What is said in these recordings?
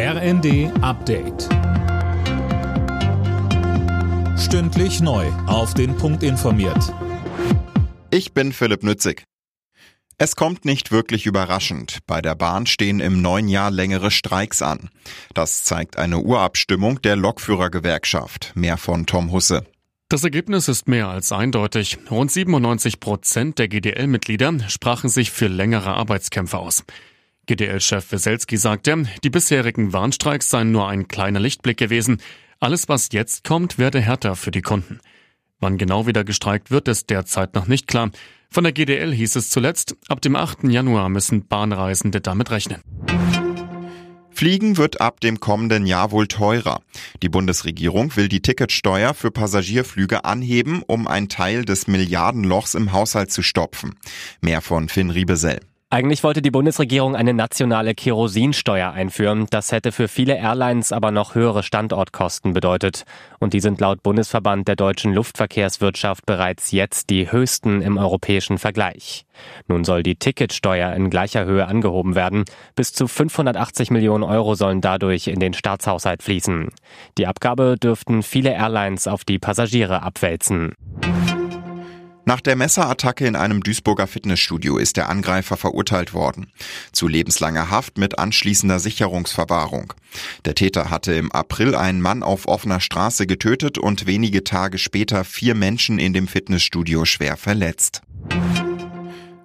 RND Update. Stündlich neu. Auf den Punkt informiert. Ich bin Philipp Nützig. Es kommt nicht wirklich überraschend. Bei der Bahn stehen im neuen Jahr längere Streiks an. Das zeigt eine Urabstimmung der Lokführergewerkschaft. Mehr von Tom Husse. Das Ergebnis ist mehr als eindeutig. Rund 97 Prozent der GDL-Mitglieder sprachen sich für längere Arbeitskämpfe aus. GDL-Chef Weselski sagte, die bisherigen Warnstreiks seien nur ein kleiner Lichtblick gewesen. Alles, was jetzt kommt, werde härter für die Kunden. Wann genau wieder gestreikt wird, ist derzeit noch nicht klar. Von der GDL hieß es zuletzt, ab dem 8. Januar müssen Bahnreisende damit rechnen. Fliegen wird ab dem kommenden Jahr wohl teurer. Die Bundesregierung will die Ticketsteuer für Passagierflüge anheben, um einen Teil des Milliardenlochs im Haushalt zu stopfen. Mehr von Finn Riebesell. Eigentlich wollte die Bundesregierung eine nationale Kerosinsteuer einführen. Das hätte für viele Airlines aber noch höhere Standortkosten bedeutet. Und die sind laut Bundesverband der deutschen Luftverkehrswirtschaft bereits jetzt die höchsten im europäischen Vergleich. Nun soll die Ticketsteuer in gleicher Höhe angehoben werden. Bis zu 580 Millionen Euro sollen dadurch in den Staatshaushalt fließen. Die Abgabe dürften viele Airlines auf die Passagiere abwälzen. Nach der Messerattacke in einem Duisburger Fitnessstudio ist der Angreifer verurteilt worden. Zu lebenslanger Haft mit anschließender Sicherungsverwahrung. Der Täter hatte im April einen Mann auf offener Straße getötet und wenige Tage später vier Menschen in dem Fitnessstudio schwer verletzt.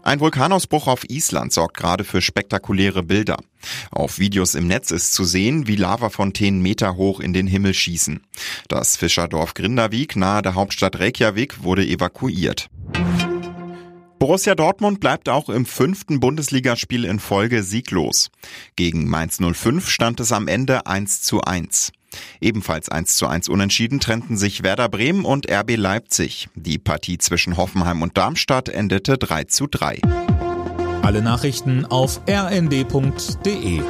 Ein Vulkanausbruch auf Island sorgt gerade für spektakuläre Bilder. Auf Videos im Netz ist zu sehen, wie Lavafontänen Meter hoch in den Himmel schießen. Das Fischerdorf Grindavik nahe der Hauptstadt Reykjavik wurde evakuiert. Borussia Dortmund bleibt auch im fünften Bundesligaspiel in Folge sieglos. Gegen Mainz 05 stand es am Ende 1 zu 1. Ebenfalls 1 zu 1 unentschieden trennten sich Werder Bremen und RB Leipzig. Die Partie zwischen Hoffenheim und Darmstadt endete 3 zu 3. Alle Nachrichten auf rnd.de